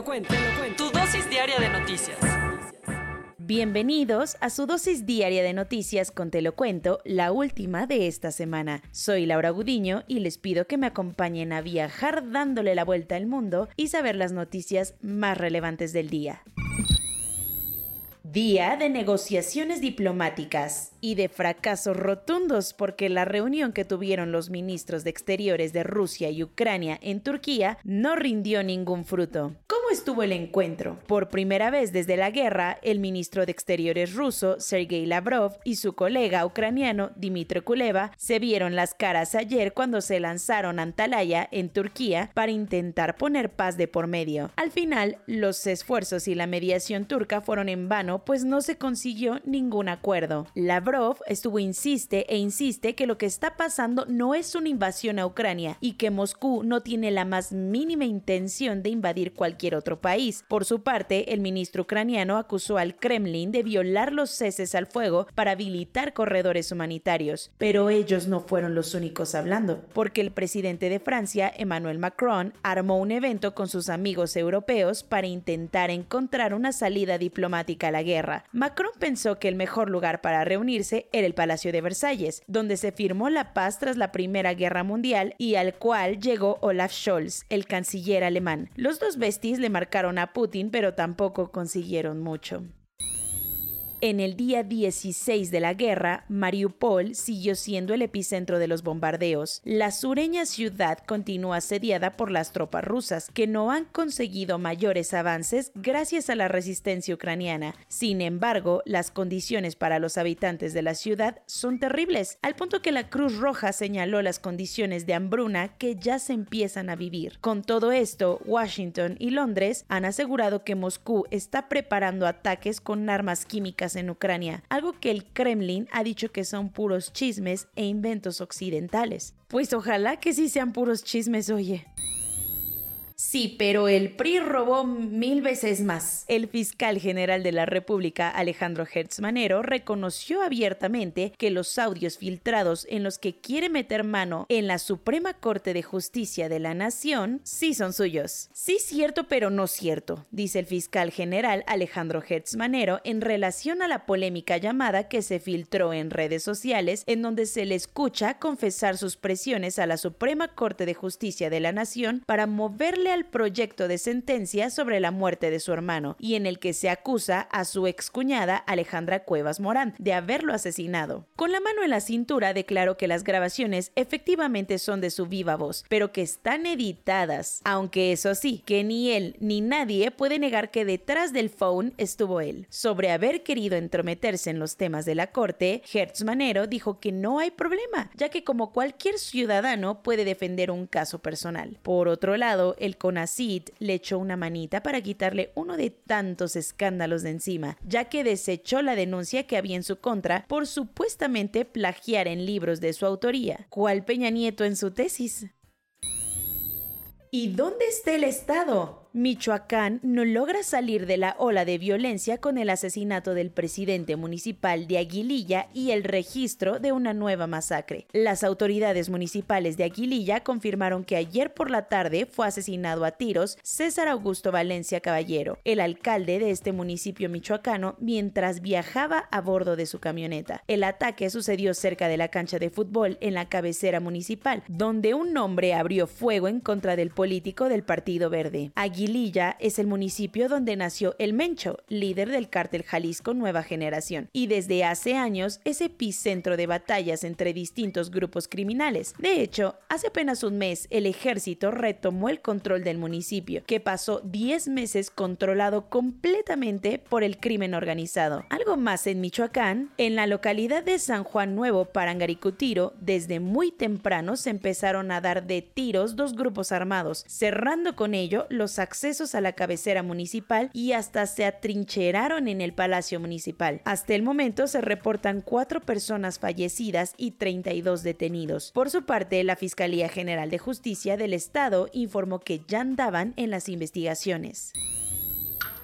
lo cuento. Tu dosis diaria de noticias. Bienvenidos a su dosis diaria de noticias con Te lo cuento, la última de esta semana. Soy Laura Gudiño y les pido que me acompañen a viajar dándole la vuelta al mundo y saber las noticias más relevantes del día. Día de negociaciones diplomáticas y de fracasos rotundos porque la reunión que tuvieron los ministros de Exteriores de Rusia y Ucrania en Turquía no rindió ningún fruto. ¿Cómo estuvo el encuentro? Por primera vez desde la guerra, el ministro de Exteriores ruso, Sergei Lavrov, y su colega ucraniano, Dmitry Kuleva, se vieron las caras ayer cuando se lanzaron a Antalya, en Turquía, para intentar poner paz de por medio. Al final, los esfuerzos y la mediación turca fueron en vano, pues no se consiguió ningún acuerdo. Lavrov estuvo insiste e insiste que lo que está pasando no es una invasión a Ucrania y que Moscú no tiene la más mínima intención de invadir cualquier otro país. Por su parte, el ministro ucraniano acusó al Kremlin de violar los ceses al fuego para habilitar corredores humanitarios. Pero ellos no fueron los únicos hablando, porque el presidente de Francia, Emmanuel Macron, armó un evento con sus amigos europeos para intentar encontrar una salida diplomática a la guerra. Macron pensó que el mejor lugar para reunirse era el Palacio de Versalles, donde se firmó la paz tras la Primera Guerra Mundial y al cual llegó Olaf Scholz, el canciller alemán. Los dos besties le marcaron a Putin, pero tampoco consiguieron mucho. En el día 16 de la guerra, Mariupol siguió siendo el epicentro de los bombardeos. La sureña ciudad continúa asediada por las tropas rusas, que no han conseguido mayores avances gracias a la resistencia ucraniana. Sin embargo, las condiciones para los habitantes de la ciudad son terribles, al punto que la Cruz Roja señaló las condiciones de hambruna que ya se empiezan a vivir. Con todo esto, Washington y Londres han asegurado que Moscú está preparando ataques con armas químicas en Ucrania, algo que el Kremlin ha dicho que son puros chismes e inventos occidentales. Pues ojalá que sí sean puros chismes, oye. Sí, pero el PRI robó mil veces más. El fiscal general de la República, Alejandro Hertz Manero, reconoció abiertamente que los audios filtrados en los que quiere meter mano en la Suprema Corte de Justicia de la Nación sí son suyos. Sí cierto, pero no cierto, dice el fiscal general Alejandro Hertz Manero en relación a la polémica llamada que se filtró en redes sociales en donde se le escucha confesar sus presiones a la Suprema Corte de Justicia de la Nación para moverle al proyecto de sentencia sobre la muerte de su hermano y en el que se acusa a su excuñada Alejandra Cuevas Morán de haberlo asesinado. Con la mano en la cintura declaró que las grabaciones efectivamente son de su viva voz, pero que están editadas, aunque eso sí, que ni él ni nadie puede negar que detrás del phone estuvo él. Sobre haber querido entrometerse en los temas de la corte, Hertz Manero dijo que no hay problema, ya que como cualquier ciudadano puede defender un caso personal. Por otro lado, el CONACID le echó una manita para quitarle uno de tantos escándalos de encima, ya que desechó la denuncia que había en su contra por supuestamente plagiar en libros de su autoría. ¿Cuál Peña Nieto en su tesis? ¿Y dónde está el Estado? Michoacán no logra salir de la ola de violencia con el asesinato del presidente municipal de Aguililla y el registro de una nueva masacre. Las autoridades municipales de Aguililla confirmaron que ayer por la tarde fue asesinado a tiros César Augusto Valencia Caballero, el alcalde de este municipio michoacano, mientras viajaba a bordo de su camioneta. El ataque sucedió cerca de la cancha de fútbol en la cabecera municipal, donde un hombre abrió fuego en contra del político del Partido Verde. Es el municipio donde nació El Mencho, líder del cártel Jalisco Nueva Generación, y desde hace años es epicentro de batallas entre distintos grupos criminales. De hecho, hace apenas un mes el ejército retomó el control del municipio, que pasó 10 meses controlado completamente por el crimen organizado. Algo más en Michoacán, en la localidad de San Juan Nuevo, Parangaricutiro, desde muy temprano se empezaron a dar de tiros dos grupos armados, cerrando con ello los accesos a la cabecera municipal y hasta se atrincheraron en el Palacio Municipal. Hasta el momento se reportan cuatro personas fallecidas y 32 detenidos. Por su parte, la Fiscalía General de Justicia del Estado informó que ya andaban en las investigaciones.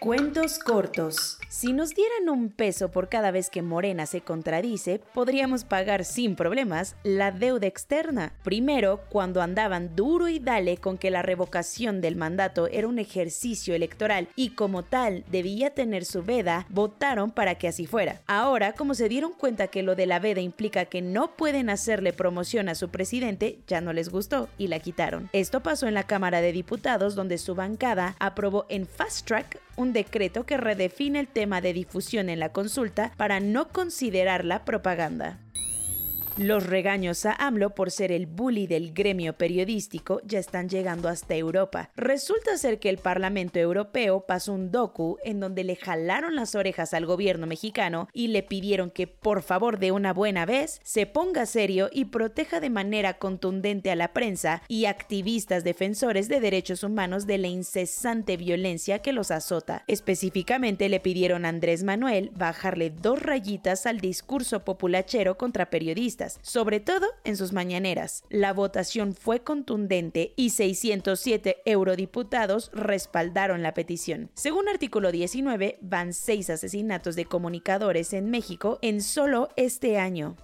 Cuentos cortos. Si nos dieran un peso por cada vez que Morena se contradice, podríamos pagar sin problemas la deuda externa. Primero, cuando andaban duro y dale con que la revocación del mandato era un ejercicio electoral y como tal debía tener su veda, votaron para que así fuera. Ahora, como se dieron cuenta que lo de la veda implica que no pueden hacerle promoción a su presidente, ya no les gustó y la quitaron. Esto pasó en la Cámara de Diputados donde su bancada aprobó en fast track un decreto que redefine el tema de difusión en la consulta para no considerarla propaganda. Los regaños a AMLO por ser el bully del gremio periodístico ya están llegando hasta Europa. Resulta ser que el Parlamento Europeo pasó un docu en donde le jalaron las orejas al gobierno mexicano y le pidieron que por favor de una buena vez se ponga serio y proteja de manera contundente a la prensa y activistas defensores de derechos humanos de la incesante violencia que los azota. Específicamente le pidieron a Andrés Manuel bajarle dos rayitas al discurso populachero contra periodistas sobre todo en sus mañaneras. La votación fue contundente y 607 eurodiputados respaldaron la petición. Según artículo 19, van seis asesinatos de comunicadores en México en solo este año.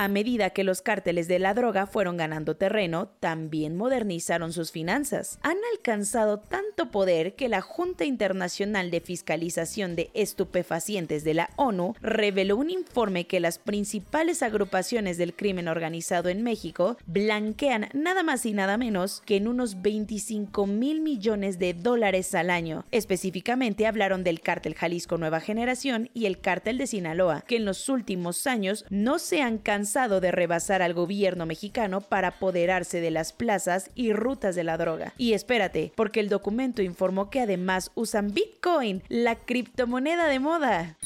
A medida que los cárteles de la droga fueron ganando terreno, también modernizaron sus finanzas. Han alcanzado tanto poder que la Junta Internacional de Fiscalización de Estupefacientes de la ONU reveló un informe que las principales agrupaciones del crimen organizado en México blanquean nada más y nada menos que en unos 25 mil millones de dólares al año. Específicamente hablaron del cártel Jalisco Nueva Generación y el cártel de Sinaloa, que en los últimos años no se han cansado de rebasar al gobierno mexicano para apoderarse de las plazas y rutas de la droga. Y espérate, porque el documento informó que además usan Bitcoin, la criptomoneda de moda.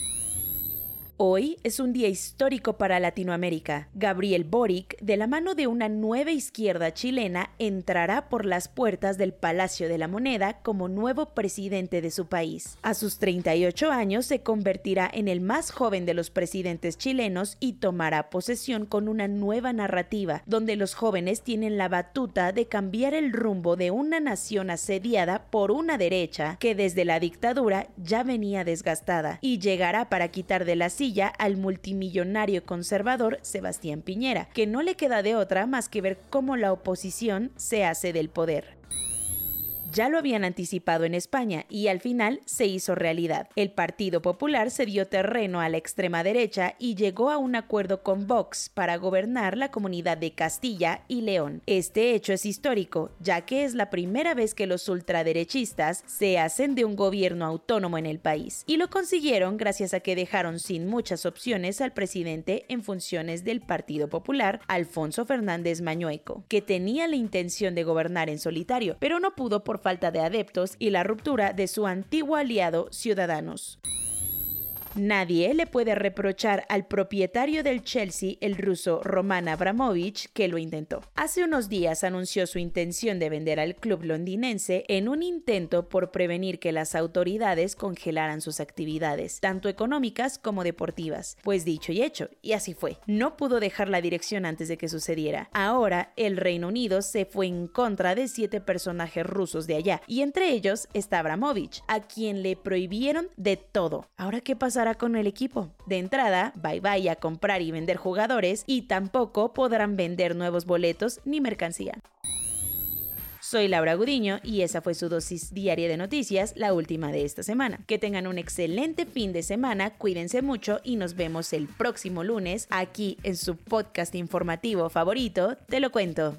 Hoy es un día histórico para Latinoamérica. Gabriel Boric, de la mano de una nueva izquierda chilena, entrará por las puertas del Palacio de la Moneda como nuevo presidente de su país. A sus 38 años se convertirá en el más joven de los presidentes chilenos y tomará posesión con una nueva narrativa, donde los jóvenes tienen la batuta de cambiar el rumbo de una nación asediada por una derecha que desde la dictadura ya venía desgastada y llegará para quitar de la al multimillonario conservador Sebastián Piñera, que no le queda de otra más que ver cómo la oposición se hace del poder ya lo habían anticipado en España y al final se hizo realidad. El Partido Popular se dio terreno a la extrema derecha y llegó a un acuerdo con Vox para gobernar la comunidad de Castilla y León. Este hecho es histórico, ya que es la primera vez que los ultraderechistas se hacen de un gobierno autónomo en el país. Y lo consiguieron gracias a que dejaron sin muchas opciones al presidente en funciones del Partido Popular, Alfonso Fernández Mañueco, que tenía la intención de gobernar en solitario, pero no pudo por falta de adeptos y la ruptura de su antiguo aliado Ciudadanos. Nadie le puede reprochar al propietario del Chelsea, el ruso Roman Abramovich, que lo intentó. Hace unos días anunció su intención de vender al club londinense en un intento por prevenir que las autoridades congelaran sus actividades, tanto económicas como deportivas. Pues dicho y hecho, y así fue. No pudo dejar la dirección antes de que sucediera. Ahora, el Reino Unido se fue en contra de siete personajes rusos de allá, y entre ellos está Abramovich, a quien le prohibieron de todo. Ahora, ¿qué pasa? Con el equipo. De entrada, bye bye a comprar y vender jugadores y tampoco podrán vender nuevos boletos ni mercancía. Soy Laura Gudiño y esa fue su dosis diaria de noticias, la última de esta semana. Que tengan un excelente fin de semana, cuídense mucho y nos vemos el próximo lunes aquí en su podcast informativo favorito, Te lo cuento.